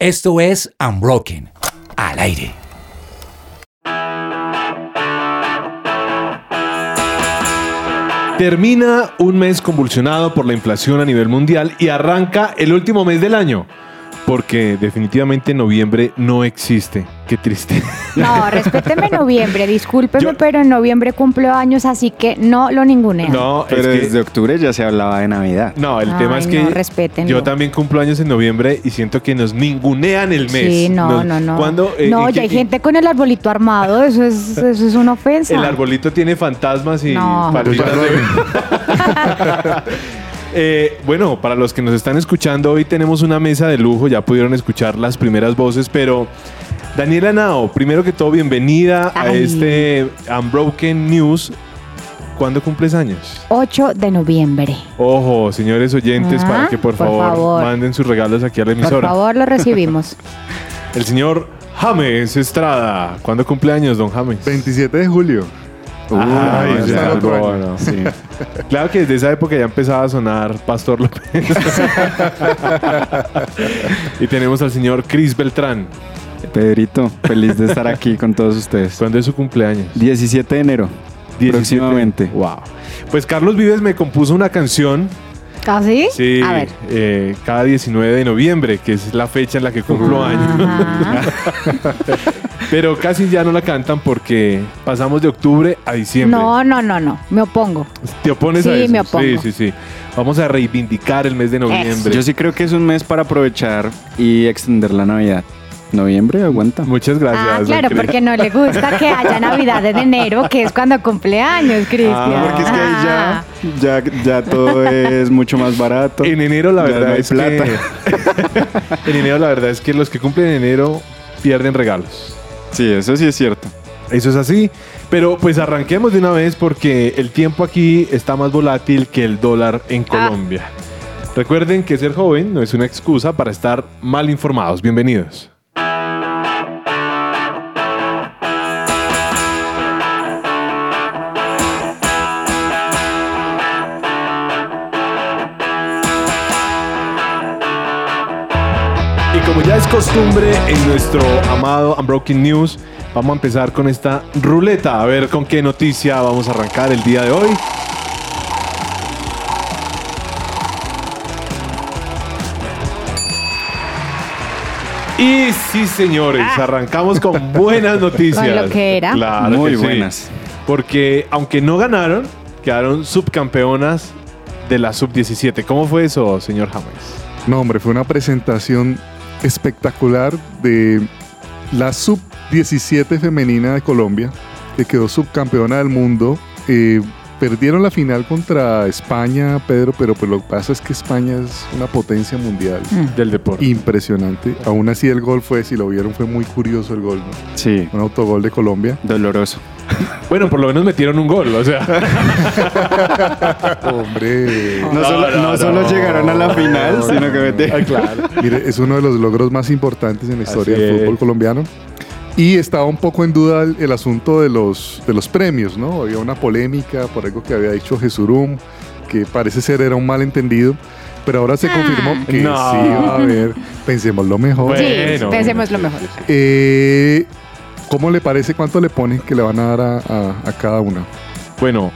Esto es Unbroken, al aire. Termina un mes convulsionado por la inflación a nivel mundial y arranca el último mes del año. Porque definitivamente noviembre no existe. Qué triste. No, respéteme noviembre, discúlpeme, Yo- pero en noviembre cumplo años, así que no lo ningunean. No, Pero es que- desde octubre ya se hablaba de Navidad. No, el Ay, tema es que no, respétenlo. yo también cumplo años en noviembre y siento que nos ningunean el mes. Sí, no, Nos- no, no. ¿Cuándo, eh, no, ya qué- hay gente con el arbolito armado, eso es, eso es una ofensa. El arbolito tiene fantasmas y No. de- Eh, bueno, para los que nos están escuchando, hoy tenemos una mesa de lujo, ya pudieron escuchar las primeras voces, pero Daniela Nao, primero que todo, bienvenida a este Unbroken News. ¿Cuándo cumples años? 8 de noviembre. Ojo, señores oyentes, Ah, para que por, por favor, favor. manden sus regalos aquí a la Por emisora. favor, lo recibimos. El señor James Estrada. ¿Cuándo cumple años, don James? 27 de julio. Ay, año. bueno, sí. Claro que desde esa época ya empezaba a sonar Pastor López. y tenemos al señor Chris Beltrán. Pedrito, feliz de estar aquí con todos ustedes. ¿Cuándo es su cumpleaños? 17 de enero, 17. próximamente. Wow. Pues Carlos Vives me compuso una canción. ¿Casi? Sí, A ver. eh, cada 19 de noviembre, que es la fecha en la que cumplo años. Pero casi ya no la cantan porque pasamos de octubre a diciembre. No, no, no, no. Me opongo. ¿Te opones a Sí, eso? me opongo. Sí, sí, sí. Vamos a reivindicar el mes de noviembre. Yo sí creo que es un mes para aprovechar y extender la Navidad. Noviembre aguanta. Muchas gracias. ah, claro, porque no le gusta que haya Navidad en enero, que es cuando cumple años, Cristian. Ah, Porque es que ahí Ah. ya, ya, ya todo es mucho más barato. En enero la verdad no hay es plata. que... en enero la verdad es que los que cumplen en enero pierden regalos. Sí, eso sí es cierto. Eso es así. Pero pues arranquemos de una vez porque el tiempo aquí está más volátil que el dólar en Colombia. Recuerden que ser joven no es una excusa para estar mal informados. Bienvenidos. Como ya es costumbre en nuestro amado Unbroken News, vamos a empezar con esta ruleta. A ver con qué noticia vamos a arrancar el día de hoy. Y sí, señores, arrancamos con buenas noticias. Con lo que era. Claro Muy que sí. buenas. Porque aunque no ganaron, quedaron subcampeonas de la sub-17. ¿Cómo fue eso, señor James? No, hombre, fue una presentación espectacular de la sub-17 femenina de Colombia, que quedó subcampeona del mundo. Eh, perdieron la final contra España, Pedro, pero pues lo que pasa es que España es una potencia mundial. Mm. Del deporte. Impresionante. Aún así el gol fue, si lo vieron, fue muy curioso el gol. ¿no? Sí, Un autogol de Colombia. doloroso. Bueno, por lo menos metieron un gol, o sea. Hombre. No, solo, no, no solo no. llegaron a la final, No, sino no, que metieron. claro. Mire, es uno de los logros más importantes en la historia Así del fútbol es. colombiano. Y estaba un poco en duda el, el asunto de los, de los premios, ¿no? Había una polémica por algo que había dicho Jesurum, que parece ser era un malentendido, pero ahora se Ah. confirmó que No. sí va a haber. Pensemos lo mejor. Sí, Bueno. pensemos lo mejor. Eh, ¿Cómo le parece? ¿Cuánto le ponen que le van a dar a, a- a cada una? Bueno,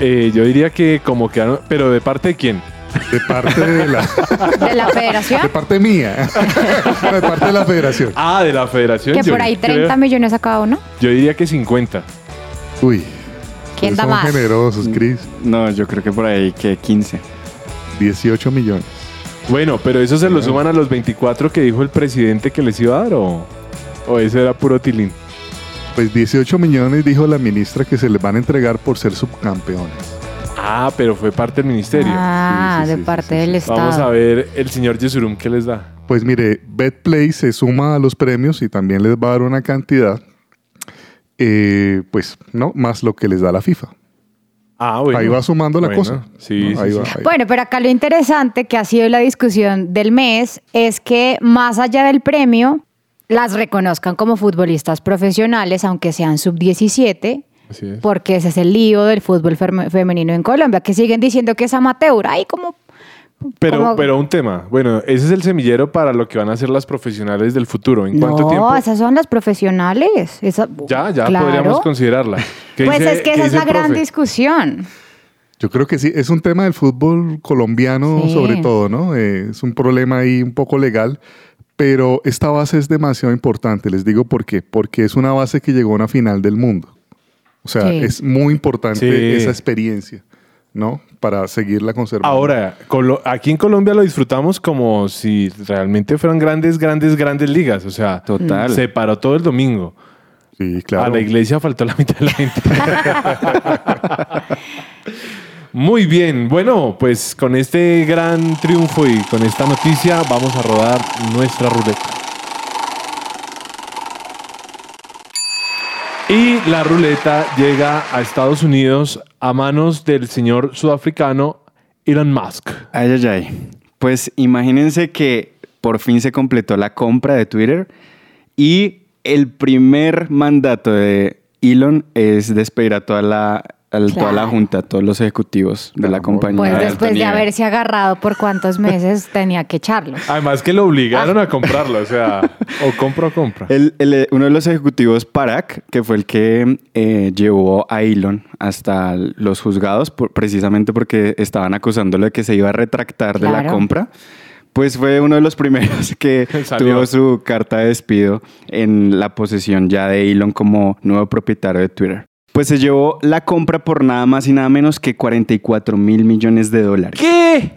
eh, yo diría que como quedaron. Pero ¿de parte de quién? De parte de la, De la federación, de parte mía, de parte de la federación. Ah, de la federación. que yo por ahí creo- 30 millones a cada uno. Yo diría que 50. Uy, ¿Quién da son más? generosos, Cris. No, yo creo que por ahí que 15. 18 millones. Bueno, pero eso se lo suman a los 24 que dijo el presidente que les iba a dar o, o eso era puro tilín. Pues 18 millones dijo la ministra que se les van a entregar por ser subcampeones. Ah, pero fue parte del ministerio. Ah, Sí, sí, de sí, parte sí, del sí. Estado. Vamos a ver el señor Yesurum qué les da. Pues mire, BetPlay se suma a los premios y también les va a dar una cantidad, eh, pues no, más lo que les da la FIFA. Ah, bueno. Ahí va sumando la Bueno, cosa. Sí, ¿no? Ahí sí, va, sí. ahí. Bueno, pero acá lo interesante que ha sido la discusión del mes es que más allá del premio, las reconozcan como futbolistas profesionales, aunque sean sub-17, Así es. porque ese es el lío del fútbol femenino en Colombia, que siguen diciendo que es amateur. Ay, como, Pero, Como- pero un tema. Bueno, ese es el semillero para lo que van a hacer las profesionales del futuro. ¿En cuánto no, tiempo? esas son las profesionales. Esa- Ya, ya Claro. podríamos considerarla. ¿Qué Pues dice- es que esa es la gran profe? discusión. Yo creo que sí, es un tema del fútbol colombiano Sí. sobre todo, ¿no? Eh, es un problema ahí un poco legal, pero esta base es demasiado importante, les digo por qué, porque es una base que llegó a una final del mundo. O sea, Sí. es muy importante Sí. esa experiencia, ¿no? Para seguirla conservando. Ahora, Colo- aquí en Colombia lo disfrutamos como si realmente fueran grandes, grandes, grandes ligas. O sea, Total. se paró todo el domingo. Sí, claro. A la iglesia faltó la mitad de la gente. Muy bien, bueno, pues con este gran triunfo y con esta noticia vamos a rodar nuestra ruleta. Y la ruleta llega a Estados Unidos a manos del señor sudafricano Elon Musk. Ay, ay, ay. Pues imagínense que por fin se completó la compra de Twitter y el primer mandato de Elon es despedir a toda la, a toda la junta, a todos los ejecutivos de la compañía. Pues después de haberse agarrado por cuántos meses tenía que echarlo. Además que lo obligaron a comprarlo, o sea, o compra o compra. El- el- uno de los ejecutivos, Parag, que fue el que eh, llevó a Elon hasta los juzgados, por- precisamente porque estaban acusándolo de que se iba a retractar de la compra, pues fue uno de los primeros que Salió. tuvo su carta de despido en la posesión ya de Elon como nuevo propietario de Twitter. Pues se llevó la compra por nada más y nada menos que 44 mil millones de dólares. ¿Qué?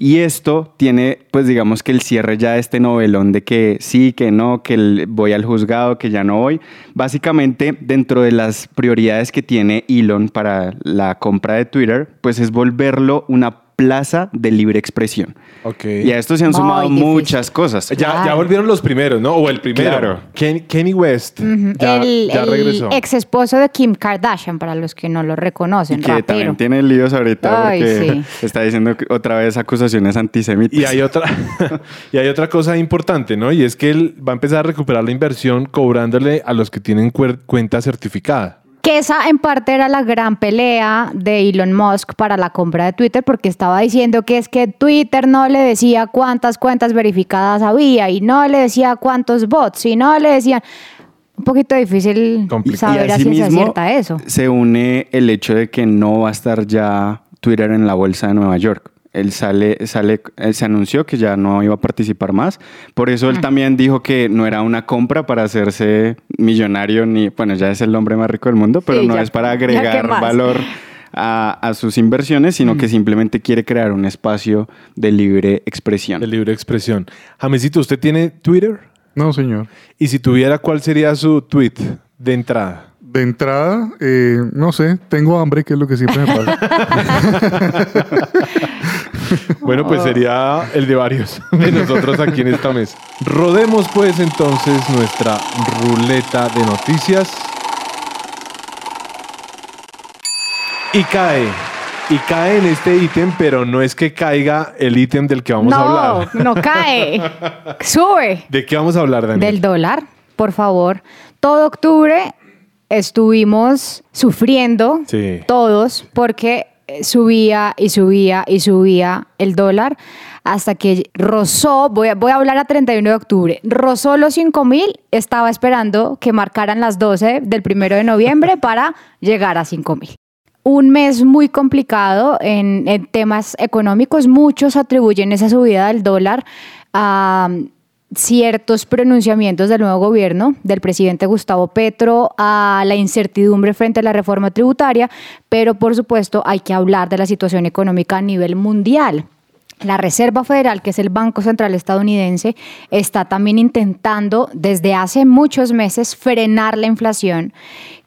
Y esto tiene, pues digamos que el cierre ya de este novelón de que sí, que no, que voy al juzgado, que ya no voy. Básicamente, dentro de las prioridades que tiene Elon para la compra de Twitter, pues es volverlo una plaza de libre expresión. Ok. Y a esto se han Muy sumado difícil. muchas cosas. Ya, ya volvieron los primeros, ¿no? O el primero. Claro. Ken- Kenny West. Ya, el ya regresó. ex esposo de Kim Kardashian, para los que no lo Y reconocen, que rapero. también tiene líos ahorita Ay, porque sí. está diciendo que otra vez acusaciones antisemitas. Y hay otra, y hay otra cosa importante, ¿no? Y es que él va a empezar a recuperar la inversión cobrándole a los que tienen cuenta certificada. Que esa en parte era la gran pelea de Elon Musk para la compra de Twitter, porque estaba diciendo que es que Twitter no le decía cuántas cuentas verificadas había y no le decía cuántos bots y no le decían... Un poquito difícil Complicado. saber Y a ciencia asimismo, cierta eso. Se une el hecho de que no va a estar ya Twitter en la bolsa de Nueva York. Él sale, sale, él se anunció que ya no iba a participar más. Por eso Mm. él también dijo que no era una compra para hacerse millonario ni, bueno, ya es el hombre más rico del mundo, pero Sí, no ya- es para agregar valor a, a sus inversiones, sino Mm. que simplemente quiere crear un espacio de libre expresión. De libre expresión. Jamesito, ¿usted tiene Twitter? No, señor. Y si tuviera, ¿cuál sería su tweet de entrada? De entrada, eh, no sé, tengo hambre, que es lo que siempre me pasa. Bueno, pues sería el de varios de nosotros aquí en esta mesa. Rodemos pues entonces nuestra ruleta de noticias. Y cae. Y cae en este ítem, pero no es que caiga el ítem del que vamos a no, hablar. no cae. Sube. ¿De qué vamos a hablar, Daniel? Del dólar, por favor. Todo octubre estuvimos sufriendo Sí. todos porque eh, subía y subía y subía el dólar hasta que rozó, voy a, voy a hablar a 31 de octubre, rozó los 5 mil, estaba esperando que marcaran las 12 del primero de noviembre para llegar a 5 mil. Un mes muy complicado en, en temas económicos. Muchos atribuyen esa subida del dólar a ciertos pronunciamientos del nuevo gobierno, del presidente Gustavo Petro, a la incertidumbre frente a la reforma tributaria, pero por supuesto hay que hablar de la situación económica a nivel mundial. La Reserva Federal, que es el Banco Central estadounidense, está también intentando desde hace muchos meses frenar la inflación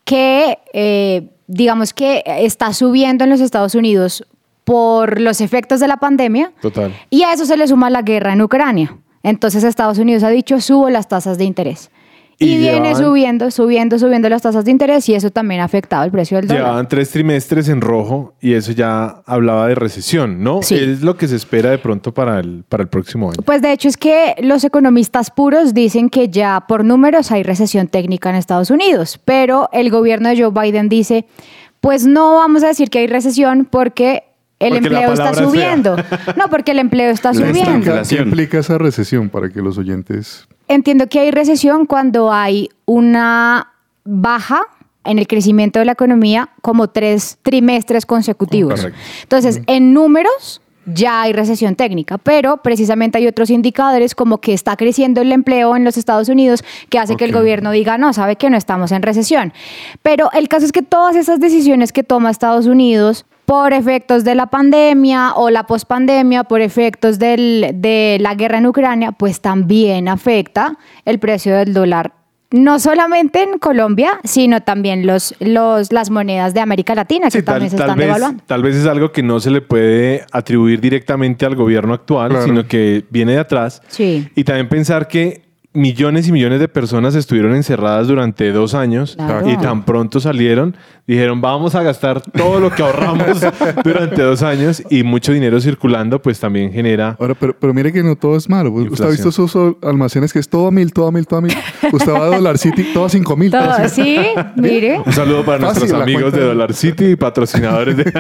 que, eh, digamos que está subiendo en los Estados Unidos por los efectos de la pandemia. Total. Y a eso se le suma la guerra en Ucrania. Entonces Estados Unidos ha dicho, subo las tasas de interés. Y, Y viene subiendo, subiendo, subiendo las tasas de interés y eso también ha afectado el precio del dólar. Llevaban tres trimestres en rojo y eso ya hablaba de recesión, ¿no? Sí. Es lo que se espera de pronto para el, para el próximo año. Pues de hecho es que los economistas puros dicen que ya por números hay recesión técnica en Estados Unidos, pero el gobierno de Joe Biden dice, pues no vamos a decir que hay recesión porque el Porque empleo está subiendo. No, porque el empleo está ¿Qué subiendo. qué implica esa recesión para que los oyentes... Entiendo que hay recesión cuando hay una baja en el crecimiento de la economía como tres trimestres consecutivos. Correcto. Entonces, en números ya hay recesión técnica, pero precisamente hay otros indicadores como que está creciendo el empleo en los Estados Unidos que hace que el gobierno diga, no, sabe que no estamos en recesión. Pero el caso es que todas esas decisiones que toma Estados Unidos por efectos de la pandemia o la pospandemia, por efectos del- de la guerra en Ucrania, pues también afecta el precio del dólar. No solamente en Colombia, sino también los, los, las monedas de América Latina, que Sí, tal, también se tal están vez, devaluando. tal vez es algo que no se le puede atribuir directamente al gobierno actual, Claro. sino que viene de atrás. Sí. Y también pensar que millones y millones de personas estuvieron encerradas durante dos años Claro. y tan pronto salieron, dijeron vamos a gastar todo lo que ahorramos durante dos años y mucho dinero circulando, pues también genera... Ahora, pero, pero mire que no todo es malo. Usted ha visto esos sol- almacenes que es todo a mil, todo a mil, todo a mil. Usted va a Dollar City, todo a cinco mil. todo Todo, sí, mire. Un saludo para Fácil, nuestros amigos de Dollar City y patrocinadores de,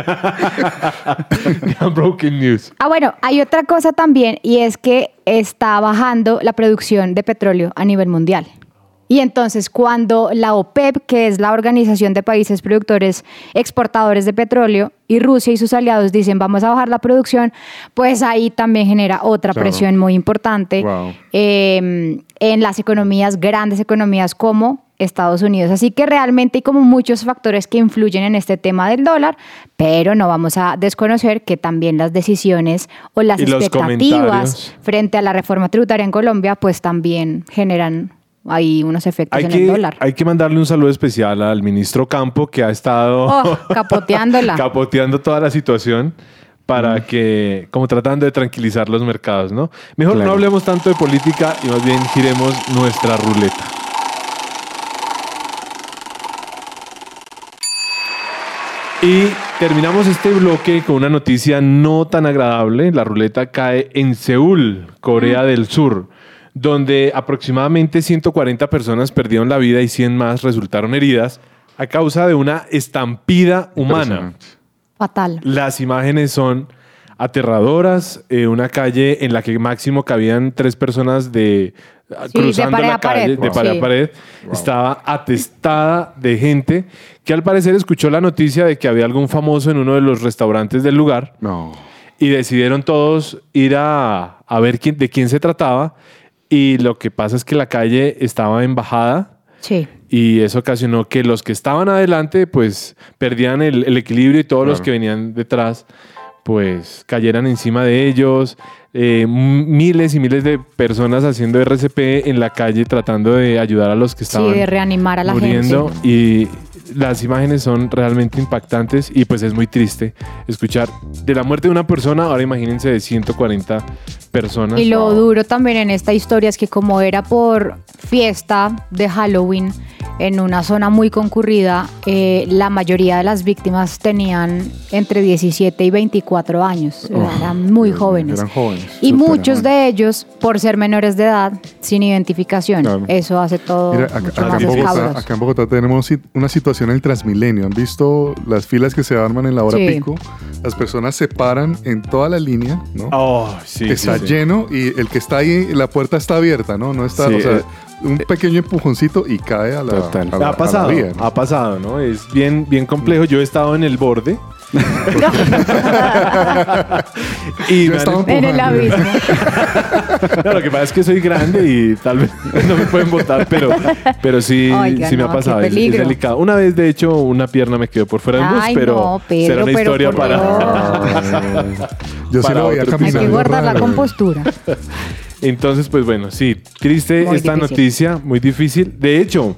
Unbroken News. Ah, bueno, hay otra cosa también y es que está bajando la producción de petróleo a nivel mundial. Y entonces cuando la OPEP, que es la Organización de Países Productores Exportadores de Petróleo, y Rusia y sus aliados dicen vamos a bajar la producción, pues ahí también genera otra Claro. presión muy importante Wow. eh, en las economías, grandes economías como Estados Unidos. Así que realmente hay como muchos factores que influyen en este tema del dólar, pero no vamos a desconocer que también las decisiones o las expectativas frente a la reforma tributaria en Colombia, pues también generan ahí unos efectos Hay en el dólar. hay que mandarle un saludo especial al ministro Campo que ha estado Oh, capoteándola. capoteando toda la situación para que, como tratando de tranquilizar los mercados, ¿no? Mejor no hablemos tanto de política y más bien giremos nuestra ruleta. Y terminamos este bloque con una noticia no tan agradable. La ruleta cae en Seúl, Corea del Sur, donde aproximadamente 140 personas perdieron la vida y 100 más resultaron heridas a causa de una estampida humana. Fatal. Las imágenes son aterradoras. eh, una calle en la que máximo cabían tres personas de Sí, de cruzando pared la a pared. calle de Wow. pared Sí. a pared. Estaba atestada de gente que al parecer escuchó la noticia de que había algún famoso en uno de los restaurantes del lugar No. y decidieron todos ir a, a ver quién, de quién se trataba. Y lo que pasa es que la calle estaba en bajada Sí. y eso ocasionó que los que estaban adelante pues perdían el, el equilibrio y todos los que venían detrás pues cayeran encima de ellos. Eh, miles y miles de personas haciendo RCP en la calle tratando de ayudar a los que Sí, estaban de reanimar a la muriendo gente. y las imágenes son realmente impactantes y pues es muy triste escuchar de la muerte de una persona, ahora imagínense de 140 personas. Y lo duro también en esta historia es que como era por fiesta de Halloween en una zona muy concurrida, eh, la mayoría de las víctimas tenían entre 17 y 24 años, Oh, eran muy jóvenes. Eran jóvenes. Y muchos jóvenes. de ellos, por ser menores de edad, sin identificación. Claro. Eso hace todo Mira, acá, mucho acá más en Bogotá, acá en Bogotá tenemos una situación en el Transmilenio. ¿Han visto las filas que se arman en la hora Sí. pico? Las personas se paran en toda la línea, ¿no? Oh, sí, está sí, sí. lleno y el que está ahí, la puerta está abierta, ¿no? No está, Sí, o sea, eh, un pequeño empujoncito y cae a la, Total. a la- a Ha la pasado, vía, ¿no? ha pasado, ¿no? Es bien, bien complejo. Yo he estado en el borde. y Yo estaba En el abismo. No, lo que pasa es que soy grande y tal vez no me pueden votar, pero, pero sí, Oiga, sí me no, ha pasado. Es, delicado. Una vez, de hecho, una pierna me quedó por fuera del bus, Ay, pero no, Pedro, será una pero historia para. Yo sí Para lo veía otro Hay que guardar la compostura. Entonces, pues bueno, sí, triste Muy esta difícil. noticia, muy difícil. De hecho,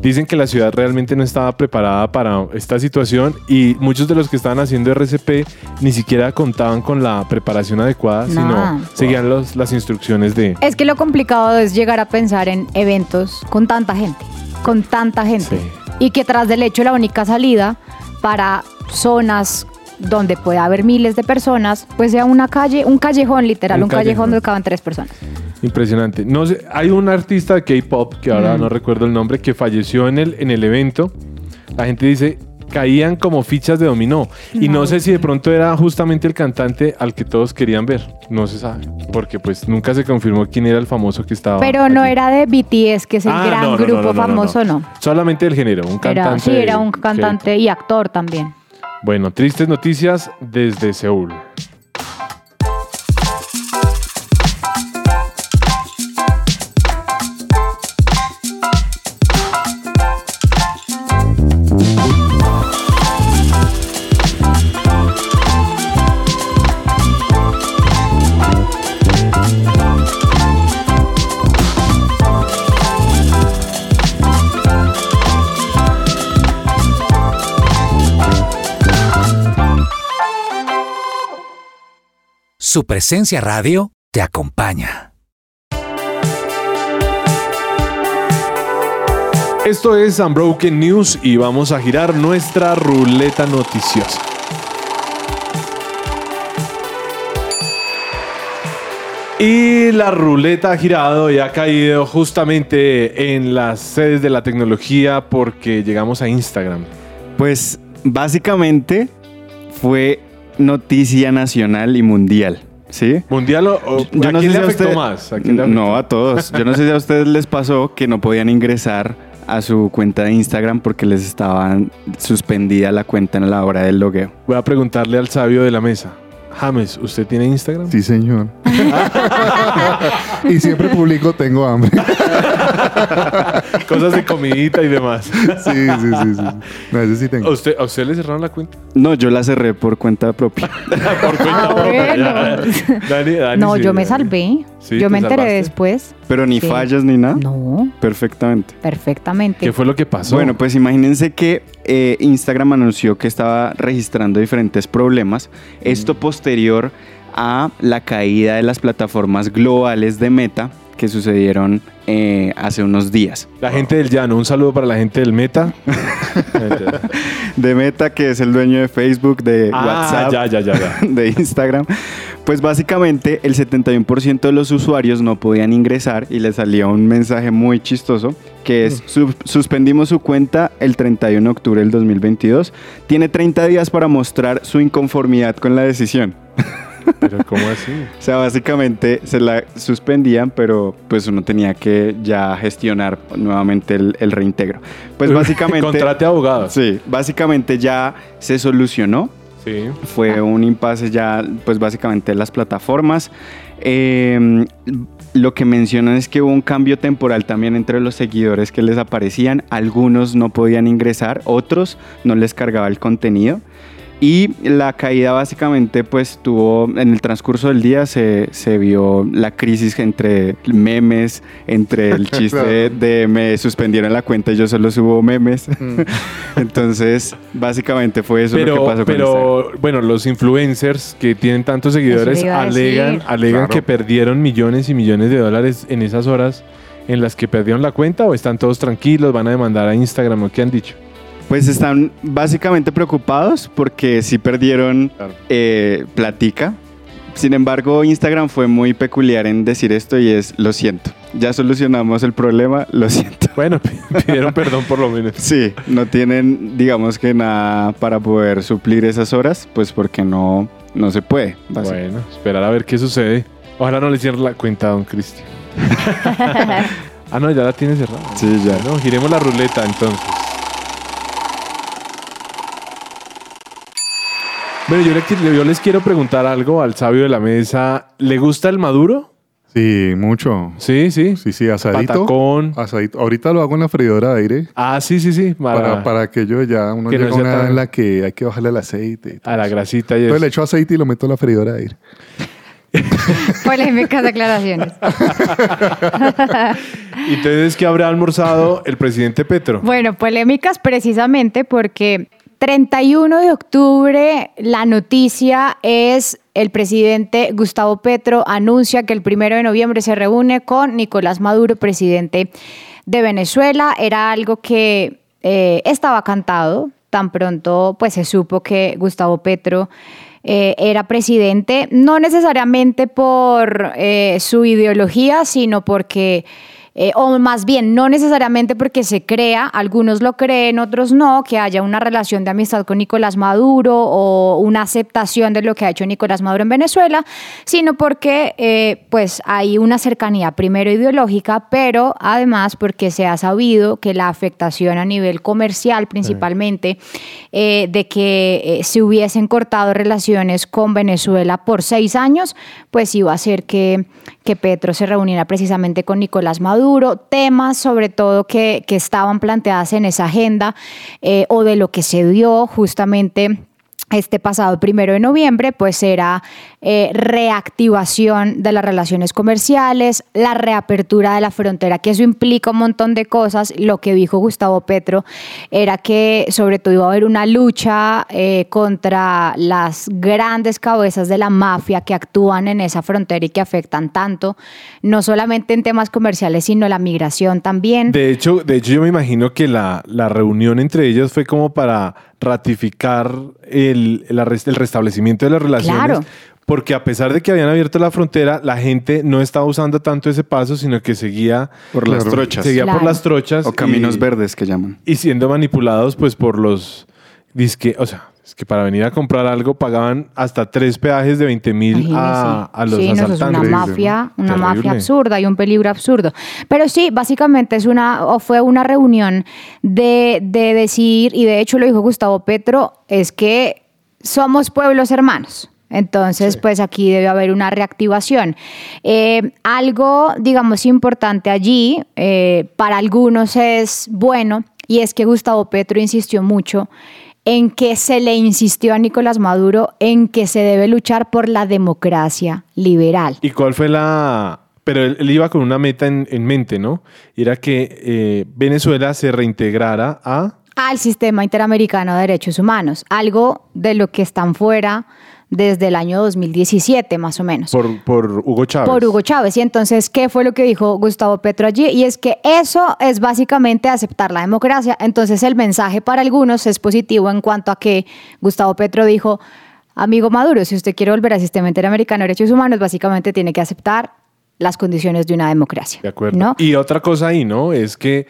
dicen que la ciudad realmente no estaba preparada para esta situación y muchos de los que estaban haciendo RCP ni siquiera contaban con la preparación adecuada, Nada. sino seguían los- las instrucciones de... Es que lo complicado es llegar a pensar en eventos con tanta gente, con tanta gente. Sí. Y que tras del hecho la única salida para zonas donde pueda haber miles de personas, pues sea una calle, un callejón literal, Un un, callejón callejón. donde caben tres personas. Impresionante. No sé, hay un artista de K-pop, que ahora Mm. no recuerdo el nombre, que falleció en el, en el evento. La gente dice caían como fichas de dominó. Y no sé si de pronto era justamente el cantante al que todos querían ver. No se sabe. Porque pues nunca se confirmó quién era el famoso que estaba. Pero no era de BTS, que es el Ah, gran no, no, grupo famoso, no. Solamente del género, un Era, cantante. sí, era un cantante y actor también. Bueno, tristes noticias desde Seúl. Su presencia radio te acompaña. Esto es Unbroken News y vamos a girar nuestra ruleta noticiosa. Y la ruleta ha girado y ha caído justamente en las sedes de la tecnología porque llegamos a Instagram. Pues básicamente fue noticia nacional y mundial, ¿sí? Mundial o, o- ¿a quién le afectó más? ¿A quién le afectó? no, a todos. Yo no sé si a ustedes les pasó que no podían ingresar a su cuenta de Instagram porque les estaban suspendida la cuenta en la hora del logueo. Voy a preguntarle al sabio de la mesa. James, ¿usted tiene Instagram? Sí, señor. y siempre publico tengo hambre. Cosas de comidita y demás. sí, sí, sí, sí. No, ese sí ¿A usted, ¿A usted le cerraron la cuenta? No, yo la cerré por cuenta propia. Por cuenta Ah, propia, bueno. ya. Dani- Dani No, sí, yo me Dani. salvé. Sí, yo ¿te me enteré salvaste? después. Pero ni Sí. fallas ni nada. No, Perfectamente. perfectamente. ¿Qué fue lo que pasó? Bueno, pues imagínense que eh, Instagram anunció que estaba registrando diferentes problemas. Esto posterior a la caída de las plataformas globales de Meta que sucedieron eh, hace unos días. La gente del llano, un saludo para la gente del Meta. De Meta, que es el dueño de Facebook, de ah, WhatsApp, ya, ya, ya, ya. de Instagram. Pues básicamente el 71% de los usuarios no podían ingresar y les salía un mensaje muy chistoso que es "Sus- suspendimos su cuenta el 31 de octubre del 2022. Tiene 30 días para mostrar su inconformidad con la decisión. Pero ¿cómo así? O sea, básicamente se la suspendían, pero pues uno tenía que ya gestionar nuevamente el, el reintegro. Pues básicamente... Contrate abogados. Sí, básicamente ya se solucionó Sí. fue un impasse ya, pues básicamente las plataformas. Eh, lo que mencionan es que hubo un cambio temporal también entre los seguidores que les aparecían. Algunos no podían ingresar, otros no les cargaba el contenido. Y la caída básicamente pues tuvo, en el transcurso del día se, se vio la crisis entre memes, entre el chiste de, de me suspendieron la cuenta y yo solo subo memes. Entonces básicamente fue eso lo que Pero, pasó con pero bueno, los influencers que tienen tantos seguidores alegan, alegan Claro. que perdieron millones y millones de dólares en esas horas en las que perdieron la cuenta o están todos tranquilos, van a demandar a Instagram o qué han dicho. Pues están básicamente preocupados porque sí perdieron Claro. eh, platica. Sin embargo, Instagram fue muy peculiar en decir esto y es, lo siento, ya solucionamos el problema, lo siento. Bueno, pidieron perdón por lo menos. Sí, no tienen, digamos que nada para poder suplir esas horas, pues porque no, no se puede. Bueno, esperar a ver qué sucede. Ojalá no le cierre la cuenta a don Cristian. ah, no, ya la tiene cerrada. Sí, ya. Bueno, giremos la ruleta entonces. Bueno, yo, le yo les quiero preguntar algo al sabio de la mesa. ¿Le gusta el maduro? Sí, mucho. Sí, sí. Sí, sí, asadito. Patacón. Asadito. Ahorita lo hago en la freidora de aire. Ah, sí, sí, sí. Para, Para, para aquello ya uno Que no a una edad tan- en la que hay que bajarle el aceite. y todo a la eso. grasita y Entonces le echo aceite y lo meto en la freidora de aire. Polémicas declaraciones. ¿Y entonces qué habrá almorzado el presidente Petro? Bueno, polémicas precisamente porque 31 de octubre la noticia es el presidente Gustavo Petro anuncia que el primero de noviembre se reúne con Nicolás Maduro, presidente de Venezuela. Era algo que eh, estaba cantado. Tan pronto pues se supo que Gustavo Petro eh, era presidente, no necesariamente por eh, su ideología, sino porque eh, o más bien, no necesariamente porque se crea, algunos lo creen, otros no, que haya una relación de amistad con Nicolás Maduro o una aceptación de lo que ha hecho Nicolás Maduro en Venezuela, sino porque eh, pues hay una cercanía primero ideológica, pero además porque se ha sabido que la afectación a nivel comercial principalmente, eh, de que se hubiesen cortado relaciones con Venezuela por seis años, pues iba a ser que, que Petro se reuniera precisamente con Nicolás Maduro, temas sobre todo que, que estaban planteadas en esa agenda eh, o de lo que se dio justamente este pasado primero de noviembre, pues era eh, reactivación de las relaciones comerciales, la reapertura de la frontera, que eso implica un montón de cosas. Lo que dijo Gustavo Petro era que sobre todo iba a haber una lucha eh, contra las grandes cabezas de la mafia que actúan en esa frontera y que afectan tanto, no solamente en temas comerciales, sino la migración también. De hecho, de hecho yo me imagino que la, la reunión entre ellos fue como para ratificar el, el, el restablecimiento de las relaciones. Claro. Porque a pesar de que habían abierto la frontera, la gente no estaba usando tanto ese paso, sino que seguía Por las trochas. seguía Claro. por las trochas O caminos y, verdes que llaman. y siendo manipulados pues por los disque, o sea, es que para venir a comprar algo pagaban hasta tres peajes de 20 mil a, a los sí, no, eso es asaltantes. una mafia, una Terrible. mafia absurda y un peligro absurdo. Pero sí, básicamente es una, o fue una reunión de, de decir, y de hecho lo dijo Gustavo Petro, es que somos pueblos hermanos. Entonces, pues aquí debe haber una reactivación. Eh, algo, digamos, importante allí, eh, para algunos es bueno, y es que Gustavo Petro insistió mucho en que se le insistió a Nicolás Maduro en que se debe luchar por la democracia liberal. ¿Y cuál fue la...? Pero él, él iba con una meta en, en mente, ¿no? Era que eh, Venezuela se reintegrara a... al sistema interamericano de derechos humanos, algo de lo que están fuera desde el año 2017 más o menos. Por, por Hugo Chávez. por Hugo Chávez. Y entonces, ¿qué fue lo que dijo Gustavo Petro allí? Y es que eso es básicamente aceptar la democracia. Entonces, el mensaje para algunos es positivo en cuanto a que Gustavo Petro dijo, amigo Maduro, si usted quiere volver al sistema interamericano de derechos humanos, básicamente tiene que aceptar las condiciones de una democracia. De acuerdo. ¿no? Y otra cosa ahí, ¿no? Es que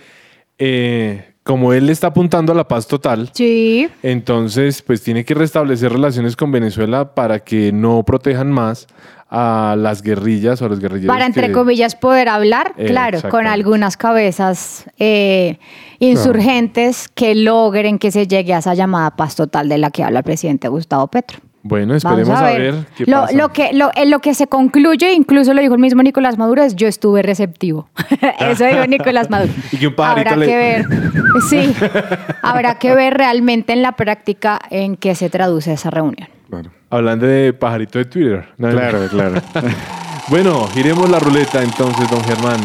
eh, como él está apuntando a la paz total, Sí. entonces pues tiene que restablecer relaciones con Venezuela para que no protejan más a las guerrillas o a los guerrilleros. Para, entre que- comillas, poder hablar, Eh, claro, con algunas cabezas eh, insurgentes que logren que se llegue a esa llamada paz total de la que habla el presidente Gustavo Petro. Bueno, esperemos Vamos a ver, qué lo, pasa. lo que, lo, en lo que se concluye, incluso lo dijo el mismo Nicolás Maduro, es yo estuve receptivo. Eso dijo Nicolás Maduro. Y que un pajarito Habrá le- que ver, sí, habrá que ver realmente en la práctica en qué se traduce esa reunión. Claro. Hablando de pajarito de Twitter. ¿no? Claro, claro. Bueno, giremos la ruleta entonces, don Germán.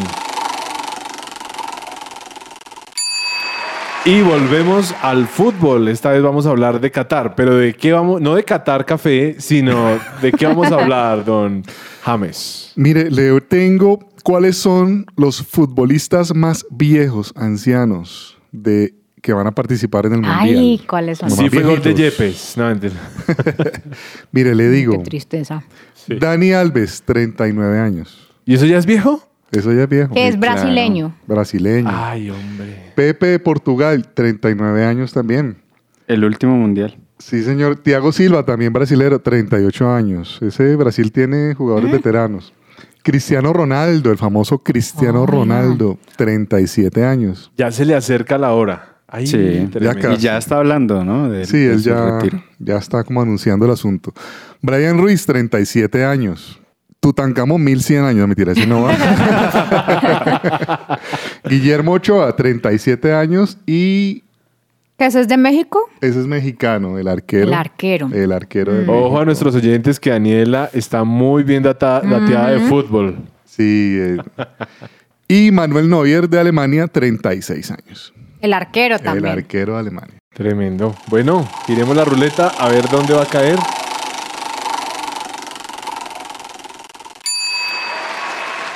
Y volvemos al fútbol. Esta vez vamos a hablar de Qatar, pero de qué vamos, no de Qatar Café, sino de qué vamos a hablar, don James. Mire, le tengo cuáles son los futbolistas más viejos, ancianos, de que van a participar en el Mundial. Ay, ¿cuáles son? Los Sí, más fue gol de. Yepes. No. Mire, le digo, Qué tristeza. Sí. Dani Alves, 39 años. ¿Y eso ya es viejo? Eso ya es viejo. Que es claro. brasileño. Brasileño. Ay, hombre. Pepe de Portugal, 39 años también. El último mundial. Sí, señor. Tiago Silva, también brasilero, 38 años. Ese Brasil tiene jugadores ¿Eh? veteranos. Cristiano Ronaldo, el famoso Cristiano Oh, Ronaldo, 37 años. Ya se le acerca la hora. Ay, Sí, ya casi. Y ya está hablando, ¿no? De- Sí, de él ya, retiro. ya está como anunciando el asunto. Brian Ruiz, 37 años. Tutankamón, 1100 años, mentira, ese no va. Guillermo Ochoa, 37 años. Y ¿Que eso es de México? ese es mexicano, el arquero. El arquero. El arquero de Ojo México. a nuestros oyentes que Daniela está muy bien data- dateada de fútbol. Sí. eh. Y Manuel Neuer de Alemania, 36 años. El arquero El también. arquero de Alemania. Tremendo. Bueno, giremos la ruleta a ver dónde va a caer.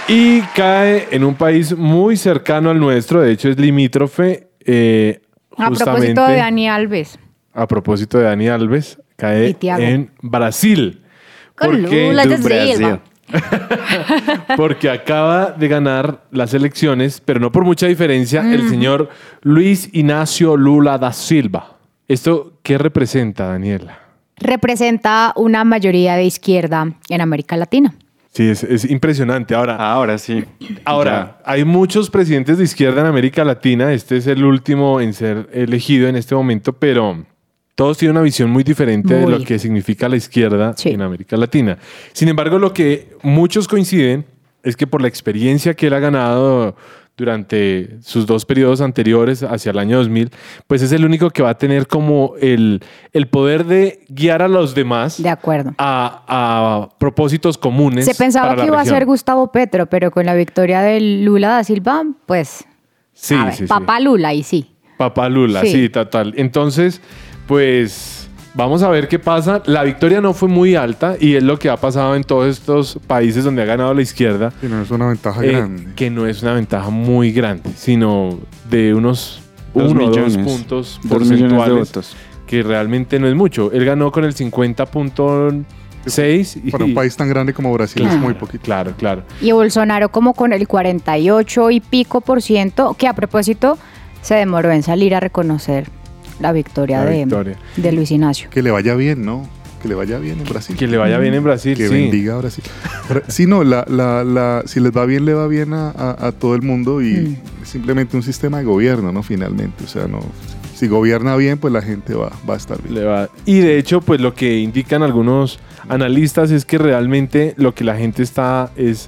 Y cae en un país muy cercano al nuestro, de hecho es limítrofe. eh, a propósito de Dani Alves. A propósito de Dani Alves, cae en Brasil. Con Porque Lula de Brasil. Porque acaba de ganar las elecciones, pero no por mucha diferencia, el señor Luis Ignacio Lula da Silva. ¿Esto qué representa, Daniela? Representa una mayoría de izquierda en América Latina. Sí, es, es impresionante. Ahora, Ahora sí. Ahora, hay muchos presidentes de izquierda en América Latina. Este es el último en ser elegido en este momento, pero todos tienen una visión muy diferente de lo que significa la izquierda Sí. en América Latina. Sin embargo, lo que muchos coinciden es que por la experiencia que él ha ganado durante sus dos periodos anteriores hacia el año 2000, pues es el único que va a tener como el, el poder de guiar a los demás De acuerdo. a, a propósitos comunes. Se pensaba para la que iba a ser Gustavo Petro, pero con la victoria de Lula da Silva, pues. Sí, ver, sí, sí. papá Lula, y sí. Papá Lula, sí. Sí. total. Entonces, pues vamos a ver qué pasa. La victoria no fue muy alta y es lo que ha pasado en todos estos países donde ha ganado la izquierda, Sí, no es una ventaja eh, grande. que no es una ventaja muy grande, sino de unos Dos uno o dos millones. puntos Dos de porcentuales, votos. que realmente no es mucho. Él ganó con el 50.6 y Para un país tan grande como Brasil es muy poquito. Claro, claro. Y Bolsonaro como con el 48 y pico por ciento, que a propósito se demoró en salir a reconocer la victoria, La de, victoria. de Luis Ignacio. Que le vaya bien, ¿no? Que le vaya bien en Brasil. Que le vaya bien en Brasil, que sí. bendiga a Brasil. Sí, no, la, la, la, si les va bien, le va bien a, a- a todo el mundo y Mm. es simplemente un sistema de gobierno, ¿no? Finalmente, o sea, no, si gobierna bien, pues la gente va, va a estar bien. Le va- Y de hecho, pues lo que indican algunos analistas es que realmente lo que la gente está es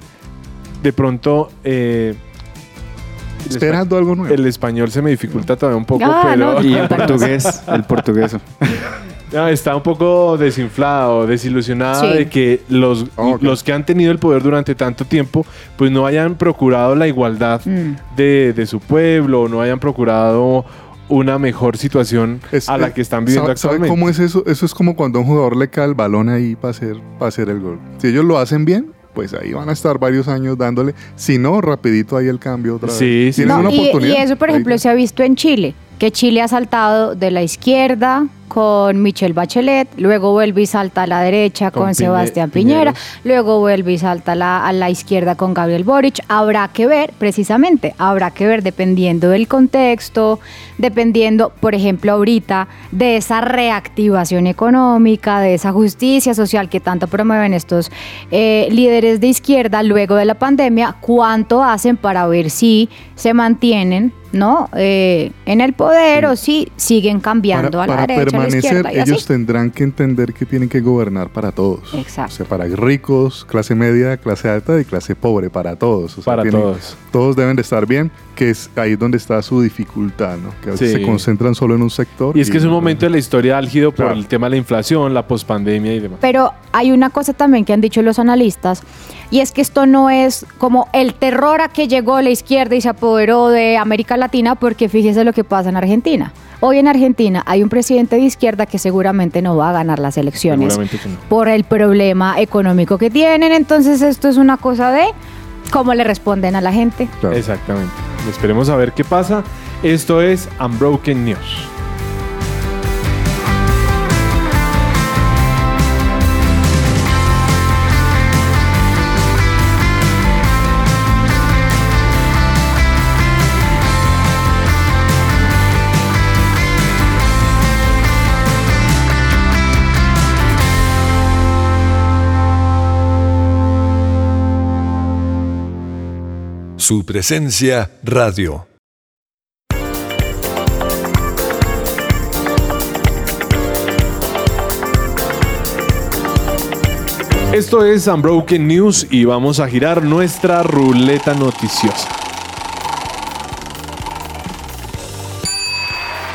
de pronto... eh, Esperando algo nuevo. El español se me dificulta todavía un poco, Ah, pero no, Y el portugués, el portugués. Ah, está un poco desinflado, desilusionado Sí. de que los, Ok. los que han tenido el poder durante tanto tiempo, pues no hayan procurado la igualdad Mm. de, de su pueblo, no hayan procurado una mejor situación Es- a la que están viviendo ¿sabe- sabe actualmente. cómo es eso? Eso es como cuando a un jugador le cae el balón ahí para hacer, para hacer el gol. Si ellos lo hacen bien, pues ahí van a estar varios años dándole. Si no, rapidito ahí el cambio otra Sí, vez. sí, sí. una No, y, oportunidad. y eso, por Ahí ejemplo, se ha visto en Chile, que Chile ha saltado de la izquierda con Michelle Bachelet, luego vuelve y salta a la derecha Con Sebastián Piñera, luego vuelve y salta a la, a la izquierda con Gabriel Boric. Habrá que ver, precisamente, habrá que ver dependiendo del contexto, dependiendo, por ejemplo, ahorita, de esa reactivación económica, de esa justicia social que tanto promueven estos eh, líderes de izquierda luego de la pandemia, cuánto hacen para ver si se mantienen ¿no? Eh, en el poder o si siguen cambiando para, a la para derecha, la así. ellos tendrán que entender que tienen que gobernar para todos. Exacto. O sea, para ricos, clase media, clase alta y clase pobre, para todos. O sea, Para tienen- todos. Todos deben de estar bien, que es ahí donde está su dificultad, ¿no? Que a veces Sí. se concentran solo en un sector. Y es que es un momento de la historia álgido por Claro. el tema de la inflación, la pospandemia y demás. Pero hay una cosa también que han dicho los analistas, y es que esto no es como el terror a que llegó la izquierda y se apoderó de América Latina, porque fíjese lo que pasa en Argentina. Hoy en Argentina hay un presidente de izquierda que seguramente no va a ganar las elecciones Seguramente que no. por el problema económico que tienen. Entonces esto es una cosa de cómo le responden a la gente. Claro. Exactamente. Esperemos a ver qué pasa. Esto es Unbroken News. Su presencia radio. Esto es Unbroken News y vamos a girar nuestra ruleta noticiosa.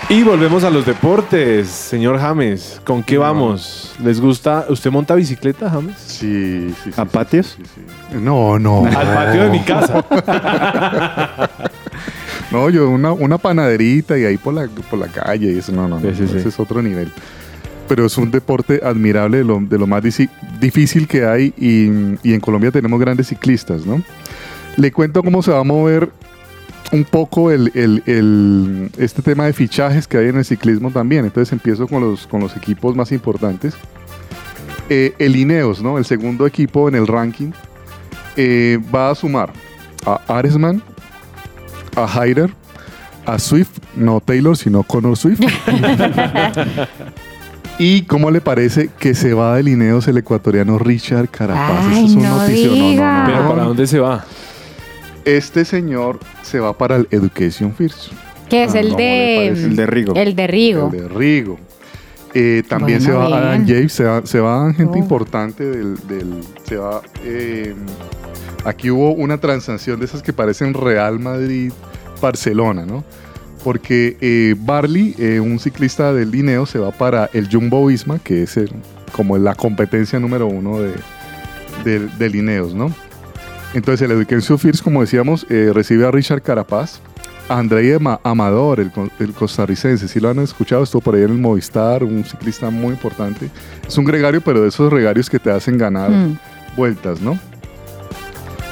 Y volvemos a los deportes, señor James. ¿Con qué No. vamos? ¿Les gusta? ¿Usted monta bicicleta, James? Sí, sí, sí. ¿A sí, patios? sí, sí. No, no. Al patio de mi casa. No, yo una, una panaderita y ahí por la, por la calle y eso, no, no, no, Sí, sí, sí. ese es otro nivel. Pero es un deporte admirable, de lo, de lo más difícil que hay y, y en Colombia tenemos grandes ciclistas, ¿no? Le cuento cómo se va a mover un poco el, el- el- este tema de fichajes que hay en el ciclismo también. Entonces empiezo con los, con los equipos más importantes. Eh, el Ineos, ¿no? El segundo equipo en el ranking eh, va a sumar a Aresman, a Hyder, a Swift, no Taylor, sino Connor Swift. ¿Y cómo le parece que se va de Lineos el ecuatoriano Richard Carapaz? Ay, Eso es un no. No, no, diga. no, Pero no. ¿para dónde se va? Este señor se va para el Education First. Que es Ah, el ¿cómo le de. El de Rigo. El de Rigo. El de Rigo. Eh, también Bueno, se va bien. Adam James, se va, se va gente Oh. importante del, del- se va eh, aquí hubo una transacción de esas que parecen Real Madrid Barcelona, ¿no? Porque eh, Barley, eh, un ciclista del Lineo, se va para el Jumbo Visma, que es el- como la competencia número uno de, del- de Lineos, ¿no? Entonces el Education First, como decíamos, eh, recibe a Richard Carapaz, a Andrei Ama- Amador, el, el costarricense, si lo han escuchado, estuvo por ahí en el Movistar, un ciclista muy importante. Es un gregario, pero de esos gregarios que te hacen ganar Mm. vueltas, ¿no?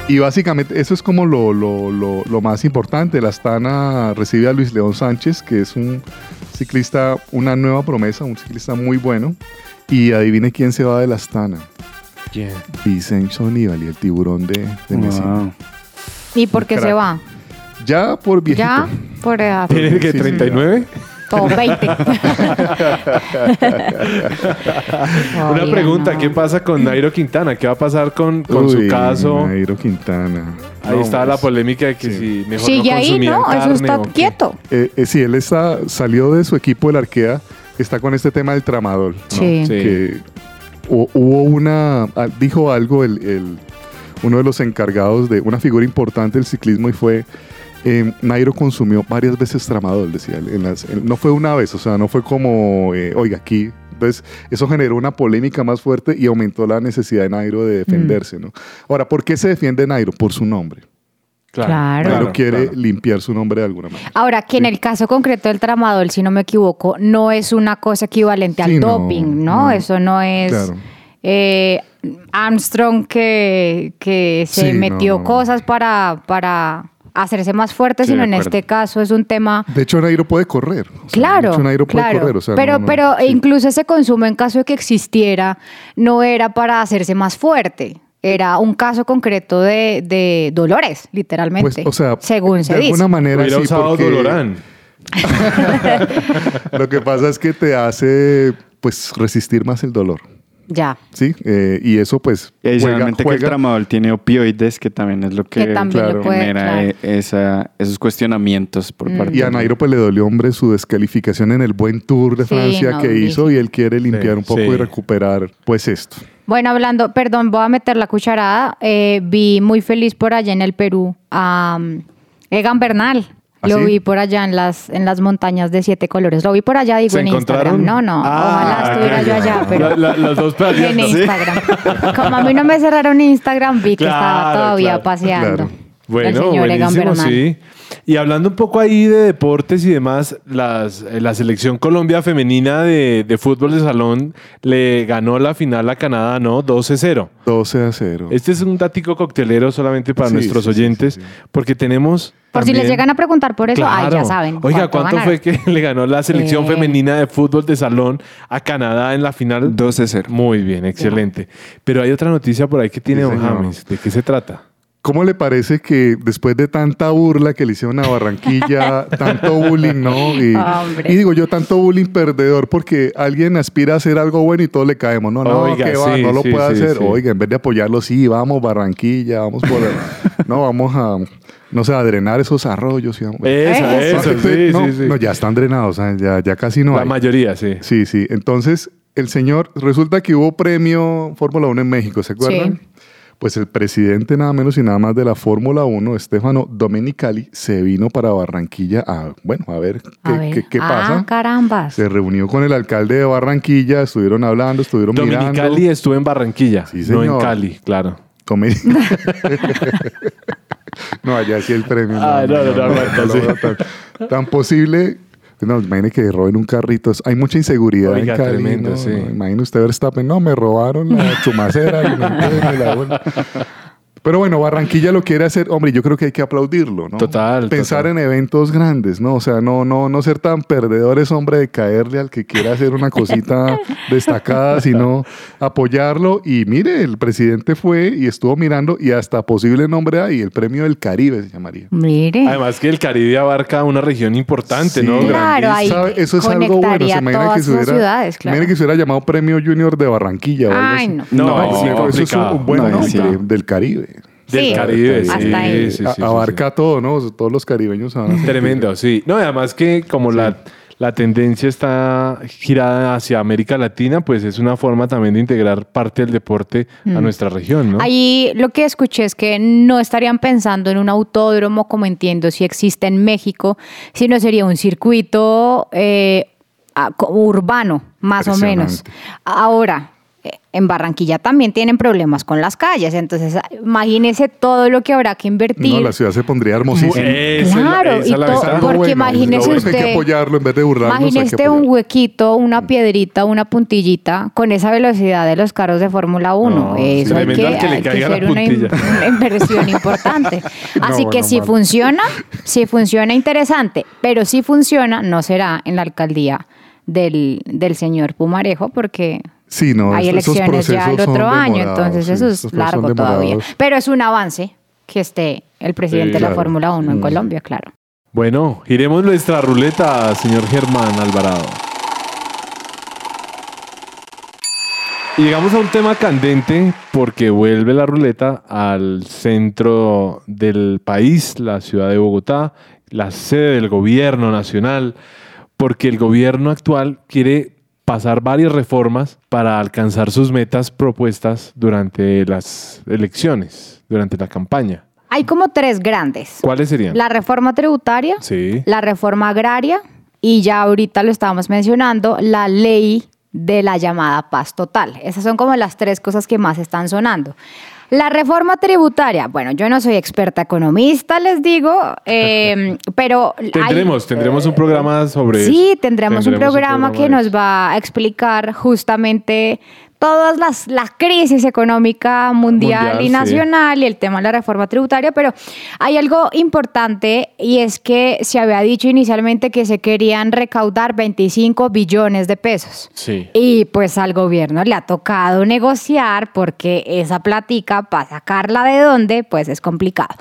Y básicamente eso es como lo, lo- lo- lo más importante. La Astana recibe a Luis León Sánchez, que es un ciclista, una nueva promesa, un ciclista muy bueno. Y adivine quién se va de la Astana. ¿Quién? Vicenzo Nibali, el tiburón de, de Messina. Wow. ¿Y por qué crack. se va? Ya por viejito. Ya, por edad. ¿Tiene que Sí, sí. 39? Todo 20. Una Oiga, pregunta, no. ¿qué pasa con Nairo Quintana? ¿Qué va a pasar con, con Uy, su caso? Nairo Quintana. Ahí No, está la pues, polémica de que sí. si mejor Sigue no ahí, consumían ¿no? Eso carne está o qué. quieto. Eh, eh, sí, él está, salió de su equipo del Arkea, está con este tema del tramadol. ¿no? Sí. Sí. Que hubo una, ah, dijo algo el, el- uno de los encargados de una figura importante del ciclismo y fue, eh, Nairo consumió varias veces tramadol, decía él. en las- en- no fue una vez, o sea, no fue como, eh, oiga, aquí. Entonces, eso generó una polémica más fuerte y aumentó la necesidad de Nairo de defenderse, ¿no? Ahora, ¿por qué se defiende Nairo? Por su nombre. Claro. Nairo quiere claro. limpiar su nombre de alguna manera. Ahora, que en el caso concreto del tramadol, si no me equivoco, no es una cosa equivalente Sí, al no, doping, ¿no? no. Eso no es Claro. eh, Armstrong que, que se Sí, metió no. cosas para, para hacerse más fuerte, Sí, sino en este caso es un tema... De hecho, Nairo puede correr. O sea, Claro, De hecho, Nairo puede claro. correr. o sea, pero no, no, pero sí. incluso ese consumo en caso de que existiera no era para hacerse más fuerte. Era un caso concreto de, de dolores, literalmente. Pues, o sea, según se de dice. alguna manera Hubiera sí, usado porque Dolorán. lo que pasa es que te hace pues resistir más el dolor, Ya. ¿sí? Eh, y eso pues Y adicionalmente juega, que el tramadol tiene opioides, que también es lo que, Que también le puede, genera claro. eh, esa, esos cuestionamientos por Mm. parte y a Nairo pues le dolió, hombre, su descalificación en el buen Tour de Sí, Francia no, que hizo y él quiere limpiar Sí, un poco sí. y recuperar pues esto. Bueno, hablando, perdón, voy a meter la cucharada. Eh, vi muy feliz por allá en el Perú a um, Egan Bernal. ¿Ah, Lo sí? vi por allá en las, en las montañas de siete colores. Lo vi por allá, digo, ¿Se en encontraron? Instagram. No, no, Ah, ojalá estuviera yo allá, pero La- la- las dos en. Instagram. Como a mí no me cerraron Instagram, vi que estaba todavía claro, paseando. claro. el Bueno, señor Egan Bernal. sí. Y hablando un poco ahí de deportes y demás, las, eh, la selección Colombia femenina de, de fútbol de salón le ganó la final a Canadá, ¿no? 12-0. 12 a 0. Este es un tático coctelero solamente para Sí, nuestros sí, oyentes, sí, sí. porque tenemos... Por si les llegan a preguntar por eso, ay, ya Claro. saben. Oiga, ¿cuánto ganaron. fue que le ganó la selección Eh. femenina de fútbol de salón a Canadá en la final? 12-0. Muy bien, excelente. Pero hay otra noticia por ahí que tiene Sí, Don. James. ¿De qué se trata? ¿Cómo le parece que después de tanta burla que le hicieron a Barranquilla, tanto bullying, ¿no? Y, Hombre. y digo yo, tanto bullying perdedor porque alguien aspira a hacer algo bueno y todos le caemos. No, no, Oiga, que va, sí, no lo sí, puede sí, hacer. sí. Oiga, en vez de apoyarlo, sí, vamos, Barranquilla, vamos por... no, vamos a, no sé, a drenar esos arroyos. y vamos- Esa, Eso. eso, sí, no, sí, sí. no, ya están drenados, o sea, ya, ya casi no la hay. mayoría, sí. Sí, sí. Entonces, el señor, resulta que hubo premio Fórmula 1 en México, ¿se acuerdan? Sí. Pues el presidente nada menos y nada más de la Fórmula 1, Stefano Domenicali, se vino para Barranquilla a, bueno, a ver qué, A ver. qué- qué Ah, pasa. carambas. Se reunió con el alcalde de Barranquilla, estuvieron hablando, estuvieron Dominicali mirando. estuvo en Barranquilla, Sí, no en. Cali, claro. No, allá sí el premio. Ah, no, no, no, aguanta, sí. tan, tan posible. No, imagine que roben un carrito. Hay mucha inseguridad Oiga, en Cali. tremendo, ¿no? sí. Imagine usted Verstappen. No, me robaron la chumacera. y me- la- Pero bueno, Barranquilla lo quiere hacer, hombre, yo creo que hay que aplaudirlo, ¿no? Total, Pensar total. en eventos grandes, ¿no? O sea, no, no, no ser tan perdedores, hombre, de caerle al que quiera hacer una cosita destacada, sino apoyarlo. Y mire, el presidente fue y estuvo mirando y hasta posible nombre hay, el premio del Caribe se llamaría. Mire. Además que el Caribe abarca una región importante, Sí. ¿no? Claro, ahí. Eso es algo bueno. Se imagina que se hubiera, ciudades, claro. imagina que se hubiera llamado Premio Junior de Barranquilla. o algo Ay, así. no. No, No, sí, eso es un buen No, nombre sí. del Caribe. Del Sí. Caribe, sí, Hasta ahí. sí, sí, A- sí, abarca todo, ¿no? Todos los caribeños. van a- Tremendo, sí. No, y además que como la, la tendencia está girada hacia América Latina, pues es una forma también de integrar parte del deporte a nuestra región, ¿no? Ahí lo que escuché es que no estarían pensando en un autódromo, como entiendo si existe en México, sino sería un circuito eh, urbano, más o menos. Ahora, en Barranquilla también tienen problemas con las calles, entonces imagínese todo lo que habrá que invertir. No, la ciudad se pondría hermosísima. Esa es la- Claro, y todo- porque bueno, imagínese bueno, usted. hay que apoyarlo en vez de burlarnos, hay que Imagínese un huequito, una piedrita, una puntillita con esa velocidad de los carros de Fórmula 1. No, Eso hay que, que le hay que caiga la hacer una, in- puntilla. una inversión importante. Así No, que bueno, si mal. funciona, si funciona interesante, pero si funciona, no será en la alcaldía del, del señor Pumarejo, porque Sí, no, hay esos elecciones ya el otro año, entonces sí, eso es largo todavía. Pero es un avance que esté el presidente de la. Fórmula 1 en Mm. Colombia, claro. Bueno, giremos nuestra ruleta, señor Germán Alvarado. Y llegamos a un tema candente porque vuelve la ruleta al centro del país, la ciudad de Bogotá, la sede del gobierno nacional, porque el gobierno actual quiere pasar varias reformas para alcanzar sus metas propuestas durante las elecciones, durante la campaña. Hay como tres grandes. ¿Cuáles serían? La reforma tributaria, Sí. la reforma agraria y ya ahorita lo estábamos mencionando, la ley de la llamada paz total. Esas son como las tres cosas que más están sonando. La reforma tributaria, bueno, yo no soy experta economista, les digo, eh, pero... hay- Tendremos, tendremos un programa sobre Sí, tendremos, un programa que nos va a explicar justamente todas las la crisis económica mundial, Mundial, y sí. nacional y el tema de la reforma tributaria, pero hay algo importante y es que se había dicho inicialmente que se querían recaudar 25 billones de pesos. Sí. Y pues al gobierno le ha tocado negociar porque esa platica, para sacarla de dónde, pues es complicado.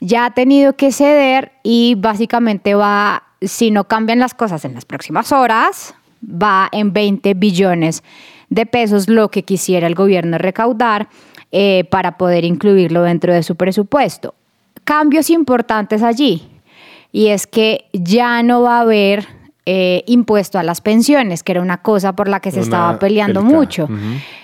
Ya ha tenido que ceder y básicamente va, si no cambian las cosas en las próximas horas, va en 20 billones de pesos lo que quisiera el gobierno recaudar eh, para poder incluirlo dentro de su presupuesto. Cambios importantes allí y es que ya no va a haber eh, impuesto a las pensiones, que era una cosa por la que se Una estaba peleando mucho.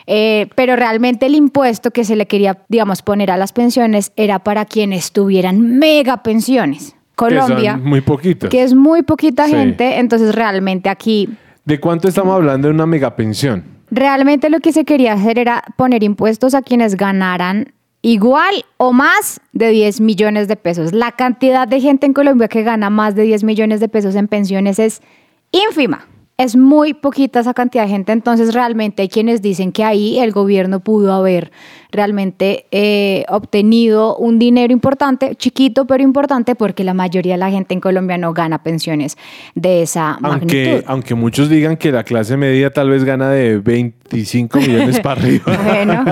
Eh, pero realmente el impuesto que se le quería, digamos, poner a las pensiones era para quienes tuvieran mega pensiones. Colombia, Que son muy poquitos. que es muy poquita Sí. gente, entonces realmente aquí ¿De cuánto estamos hablando de una megapensión? Realmente lo que se quería hacer era poner impuestos a quienes ganaran igual o más de 10 millones de pesos. La cantidad de gente en Colombia que gana más de 10 millones de pesos en pensiones es ínfima. Es muy poquita esa cantidad de gente, entonces realmente hay quienes dicen que ahí el gobierno pudo haber realmente eh, obtenido un dinero importante, chiquito pero importante, porque la mayoría de la gente en Colombia no gana pensiones de esa Aunque, magnitud. aunque muchos digan que la clase media tal vez gana de 25 millones para arriba. Bueno,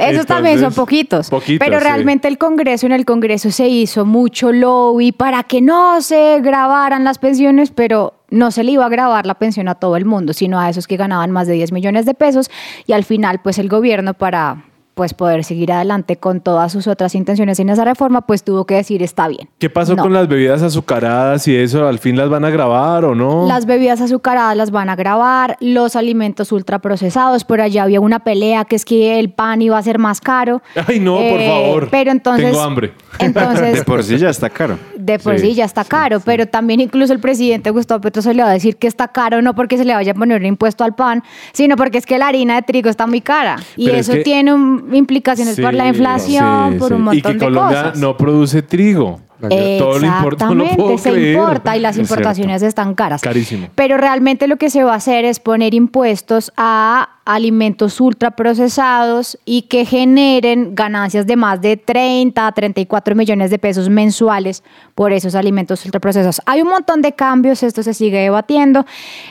esos también son poquitos. poquitos, pero sí. realmente el Congreso, en el Congreso se hizo mucho lobby para que no se grabaran las pensiones, pero no se le iba a grabar la pensión a todo el mundo, sino a esos que ganaban más de 10 millones de pesos. Y al final, pues el gobierno para pues poder seguir adelante con todas sus otras intenciones en esa reforma, pues tuvo que decir está bien. ¿Qué pasó No. con las bebidas azucaradas y eso? ¿Al fin las van a grabar o no? Las bebidas azucaradas las van a grabar, los alimentos ultraprocesados, por allá había una pelea que es que el pan iba a ser más caro. Ay, no, por Eh, favor. Pero entonces... Tengo hambre. Entonces, De por sí ya está caro. De por Sí, sí, ya está caro, pero también incluso el presidente Gustavo Petro se le va a decir que está caro no porque se le vaya a poner un impuesto al pan, sino porque es que la harina de trigo está muy cara. Y Pero es eso que- tiene un- implicaciones por la inflación, por un Y montón que de Colombia cosas. no produce trigo. Todo lo importa, no lo Exactamente, puedo se creer. importa y las Es importaciones están caras. Carísimo. Pero realmente lo que se va a hacer es poner impuestos a alimentos ultraprocesados y que generen ganancias de más de 30 a 34 millones de pesos mensuales por esos alimentos ultraprocesados. Hay un montón de cambios, esto se sigue debatiendo.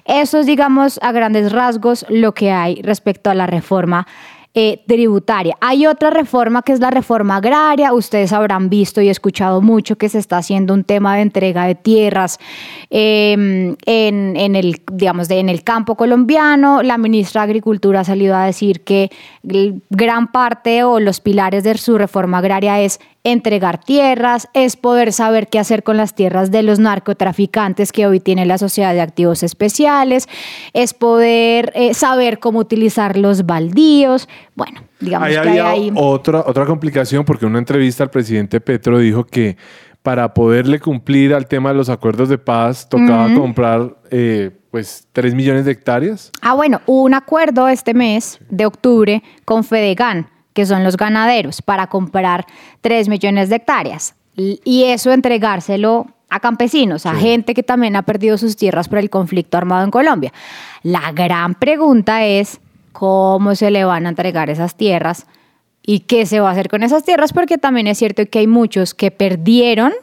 Eso es, digamos, a grandes rasgos lo que hay respecto a la reforma eh, tributaria. Hay otra reforma que es la reforma agraria. Ustedes habrán visto y escuchado mucho que se está haciendo un tema de entrega de tierras eh, en, el, digamos, en el campo colombiano. La ministra de Agricultura ha salido a decir que gran parte o los pilares de su reforma agraria es entregar tierras, es poder saber qué hacer con las tierras de los narcotraficantes que hoy tiene la Sociedad de Activos Especiales, es poder eh, saber cómo utilizar los baldíos. Bueno, digamos Ahí que hay ahí... otra, otra complicación porque en una entrevista al presidente Petro dijo que para poderle cumplir al tema de los acuerdos de paz tocaba comprar eh, pues 3 millones de hectáreas. Ah, bueno, hubo un acuerdo este mes de octubre con Fedegan, que son los ganaderos, para comprar 3 millones de hectáreas. Y eso entregárselo a campesinos, a gente que también ha perdido sus tierras por el conflicto armado en Colombia. La gran pregunta es, ¿cómo se le van a entregar esas tierras? ¿Y qué se va a hacer con esas tierras? Porque también es cierto que hay muchos que perdieron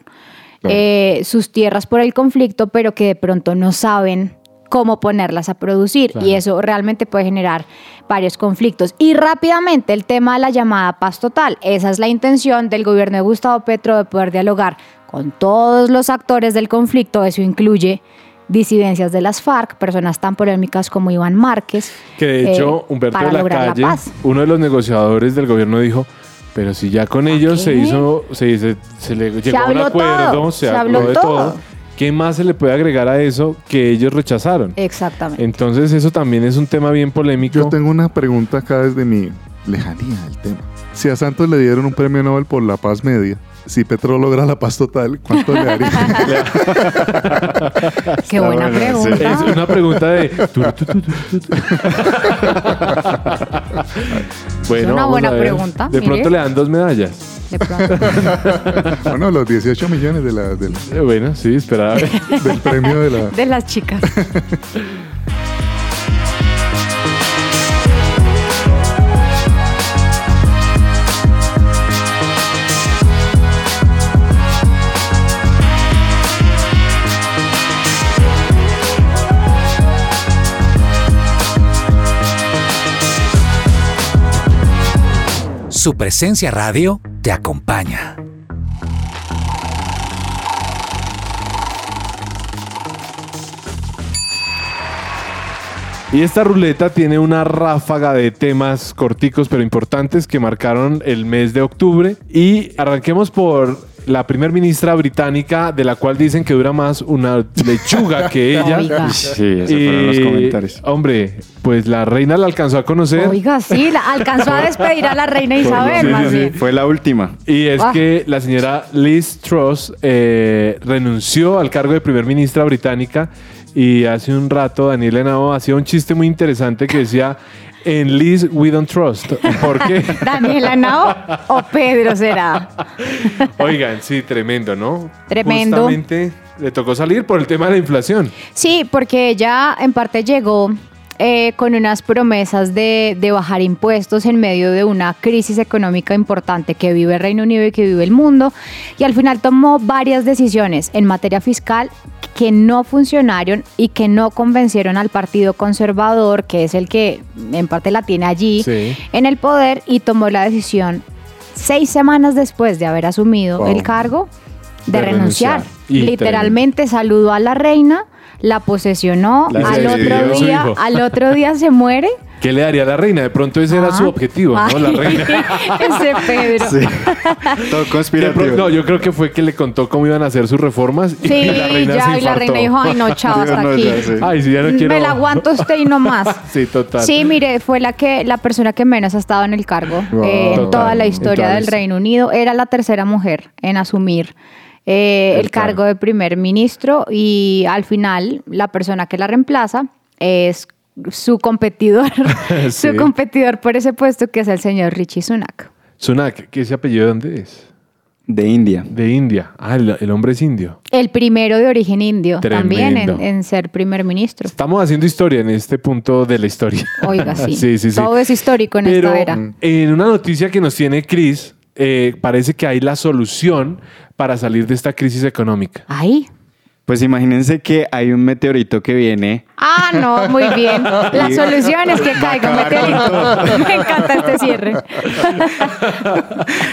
eh, sus tierras por el conflicto, pero que de pronto no saben cómo ponerlas a producir Claro. y eso realmente puede generar varios conflictos. Y rápidamente el tema de la llamada paz total. Esa es la intención del gobierno de Gustavo Petro de poder dialogar con todos los actores del conflicto. Eso incluye disidencias de las FARC, personas tan polémicas como Iván Márquez. Que de eh, hecho Humberto para de la Calle, la uno de los negociadores del gobierno dijo, pero si ya con ellos se hizo, se, se- se le llegó a un acuerdo, todo, se, se habló habló de todo. todo. ¿Qué más se le puede agregar a eso que ellos rechazaron? Exactamente. Entonces eso también es un tema bien polémico. Yo tengo una pregunta acá desde mi lejanía del tema. Si a Santos le dieron un premio Nobel por la paz media, si Petro logra la paz total, ¿cuánto le daría? Qué buena pregunta. Es una pregunta de... bueno, una buena pregunta, De mire. pronto le dan dos medallas. De pronto. bueno, los 18 millones de la- del, Eh, Bueno, sí, esperaba. del premio de la... De las chicas. Su presencia radio te acompaña. Y esta ruleta tiene una ráfaga de temas corticos pero importantes que marcaron el mes de octubre. Y arranquemos por la primer ministra británica, de la cual dicen que dura más una lechuga que ella. Oiga. Sí, esos fueron los comentarios. Hombre, pues la reina la alcanzó a conocer. Oiga, sí, la- alcanzó a despedir a la reina Isabel, sí, más sí, bien. Fue la última. Y es Ah. que la señora Liz Truss eh, renunció al cargo de primer ministra británica y hace un rato Daniel Henao hacía un chiste muy interesante que decía en Liz we don't trust. ¿Por qué? Daniela Nao o Pedro será. Oigan, sí, tremendo, ¿no? Tremendo. Justamente le tocó salir por el tema de la inflación. Sí, porque ella en parte llegó eh, con unas promesas de, de bajar impuestos en medio de una crisis económica importante que vive el Reino Unido y que vive el mundo. Y al final tomó varias decisiones en materia fiscal que no funcionaron y que no convencieron al Partido Conservador, que es el que en parte la tiene allí Sí. en el poder, y tomó la decisión seis semanas después de haber asumido Wow. el cargo de, De renunciar. renunciar. Literalmente saludó a la reina, la posesionó, La al otro, día, al otro día se muere. ¿Qué le daría a la reina? De pronto ese era Ah. su objetivo, ¿no? La reina. Ese Pedro. Sí. Todo conspirativo. pronto- no, yo creo que fue que le contó cómo iban a hacer sus reformas y Sí, la reina ya, se y la reina dijo, ay no, chao, hasta No, aquí. ya, sí. Ay, sí, ya no quiero. Me la aguanto usted y no más. Sí, total. Sí, mire, fue la que la persona que menos ha estado en el cargo Wow. eh, en Total, toda la historia del. Reino Unido. Era la tercera mujer en asumir eh, El el, cargo de primer ministro y al final la persona que la reemplaza es su competidor, Sí. su competidor por ese puesto que es el señor Richie Sunak. Sunak, ¿qué ese apellido de dónde es? De India. de India. Ah, el, el hombre es indio. El primero de origen indio también en, ser primer ministro. Estamos haciendo historia en este punto de la historia. Oiga, sí. Sí, sí, sí. Todo es histórico en Pero esta era. en una noticia que nos tiene Cris, eh, parece que hay la solución para salir de esta crisis económica. Ay. Pues imagínense que hay un meteorito que viene. Ah, no, muy bien. La solución es que caiga un meteorito. Me encanta este cierre.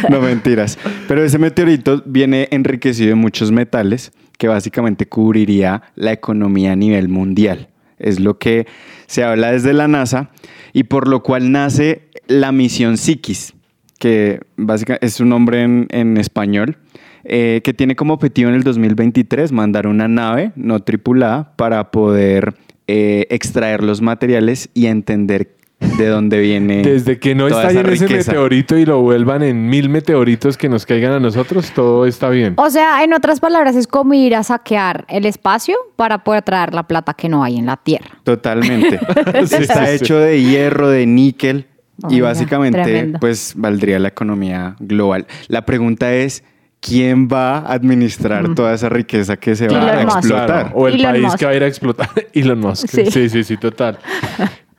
No mentiras. Pero ese meteorito viene enriquecido de muchos metales que básicamente cubriría la economía a nivel mundial. Es lo que se habla desde la NASA y por lo cual nace la misión Psiquis, que básicamente es un nombre en, en español, eh, que tiene como objetivo en el 2023 mandar una nave no tripulada para poder eh, extraer los materiales y entender de dónde viene. Desde que no estallen esa ese meteorito y lo vuelvan en mil meteoritos que nos caigan a nosotros, todo está bien. O sea, en otras palabras, es como ir a saquear el espacio para poder traer la plata que no hay en la Tierra. Totalmente. Sí, Está sí, sí. hecho de hierro, de níquel y básicamente tremendo. pues valdría la economía global. La pregunta es ¿quién va a administrar toda esa riqueza que se va a Musk. explotar? Claro, o el Elon país Musk. que va a ir a explotar. Elon Musk. Sí. Sí. sí, sí, total.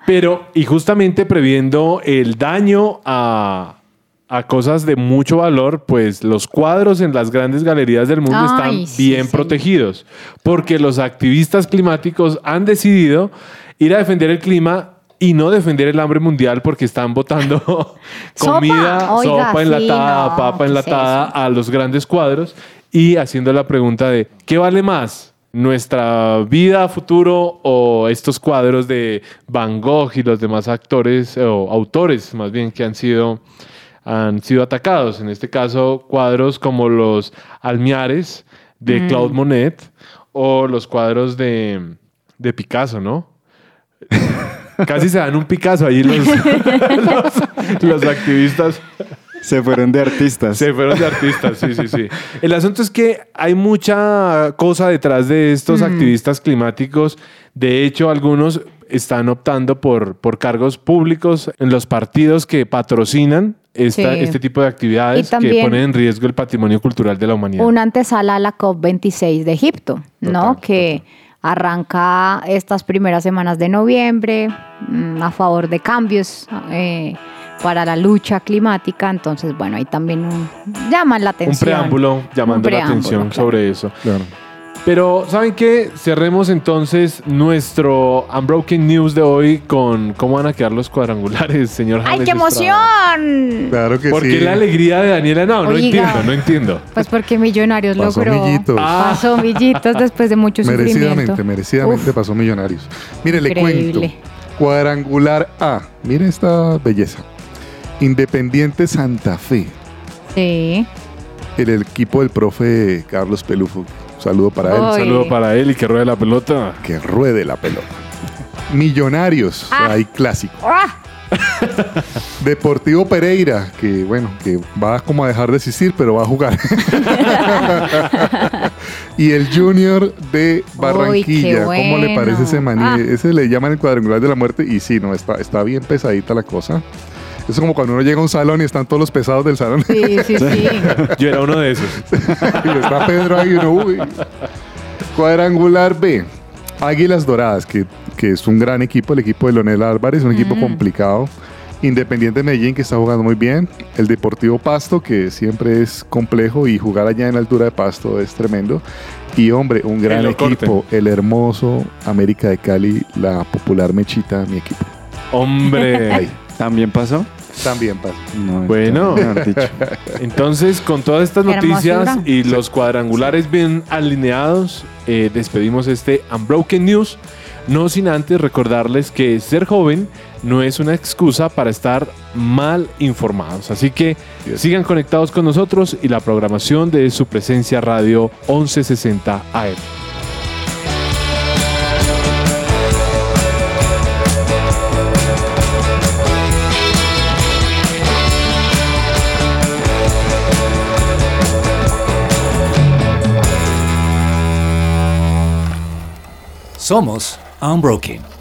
Pero, y justamente previendo el daño a, a cosas de mucho valor, pues los cuadros en las grandes galerías del mundo Ay, están sí, bien protegidos, porque los activistas climáticos han decidido ir a defender el clima y no defender el hambre mundial porque están botando Sopa. comida, Oiga, sopa sí, enlatada, no, papa ¿qué es enlatada eso? a los grandes cuadros y haciendo la pregunta de ¿qué vale más? ¿Nuestra vida futuro o estos cuadros de Van Gogh y los demás actores o autores más bien que han sido, han sido atacados? En este caso, cuadros como los Almiares de Claude Monet o los cuadros de, de Picasso, ¿no? Casi se dan un Picasso allí los, los, los activistas. Se fueron de artistas. Se fueron de artistas, sí, sí, sí. El asunto es que hay mucha cosa detrás de estos activistas climáticos. De hecho, algunos están optando por, por cargos públicos en los partidos que patrocinan esta- Sí. este tipo de actividades que ponen en riesgo el patrimonio cultural de la humanidad. Una antesala a la COP26 de Egipto, ¿no? Total, que arranca estas primeras semanas de noviembre mm, a favor de cambios eh, para la lucha climática. Entonces, bueno, ahí también un- llaman la Un atención. preámbulo llamando Un la atención claro. sobre eso. Claro. Pero, ¿saben qué? Cerremos entonces nuestro Unbroken News de hoy con cómo van a quedar los cuadrangulares, señor ¡Ay, James qué Estrada. emoción! Claro que ¿Por sí. qué la alegría de Daniela? No, no Oiga. entiendo, no entiendo. Pues porque Millonarios Pasó logró. Millitos. Ah. Pasó Millitos después de mucho sufrimiento. Merecidamente, merecidamente Uf, pasó Millonarios. Mire, le Increíble. cuento. Cuadrangular A. Mire esta belleza. Independiente Santa Fe. Sí. El equipo del profe Carlos Pelufo. Saludo para él. Un saludo para él y que ruede la pelota. Que ruede la pelota. Millonarios. Ah. Hay clásico. ¡Ah! Deportivo Pereira, que bueno, que va como a dejar de existir, pero va a jugar. y el Junior de Barranquilla. Uy, ¿Cómo le parece ese maní? Ah. Ese le llaman el cuadrangular de la muerte. Y sí, no, está, está bien pesadita la cosa. Eso es como cuando uno llega a un salón y están todos los pesados del salón. Sí, sí, sí. Yo era uno de esos. y está Pedro ahí, uno, uy. Cuadrangular B. Águilas Doradas, que, que es un gran equipo, el equipo de Leonel Álvarez, un equipo complicado. Independiente Medellín, que está jugando muy bien. El Deportivo Pasto, que siempre es complejo y jugar allá en la altura de Pasto es tremendo. Y hombre, un gran equipo, el hermoso América de Cali, la popular Mechita, mi equipo. Hombre. Ahí, ¿También pasó? también pasa. No, Bueno. Entonces, con todas estas noticias y los cuadrangulares bien alineados, eh, despedimos este Unbroken News. No sin antes recordarles que ser joven no es una excusa para estar mal informados. Así que sigan conectados con nosotros y la programación de su presencia radio 1160 AM. Somos Unbroken.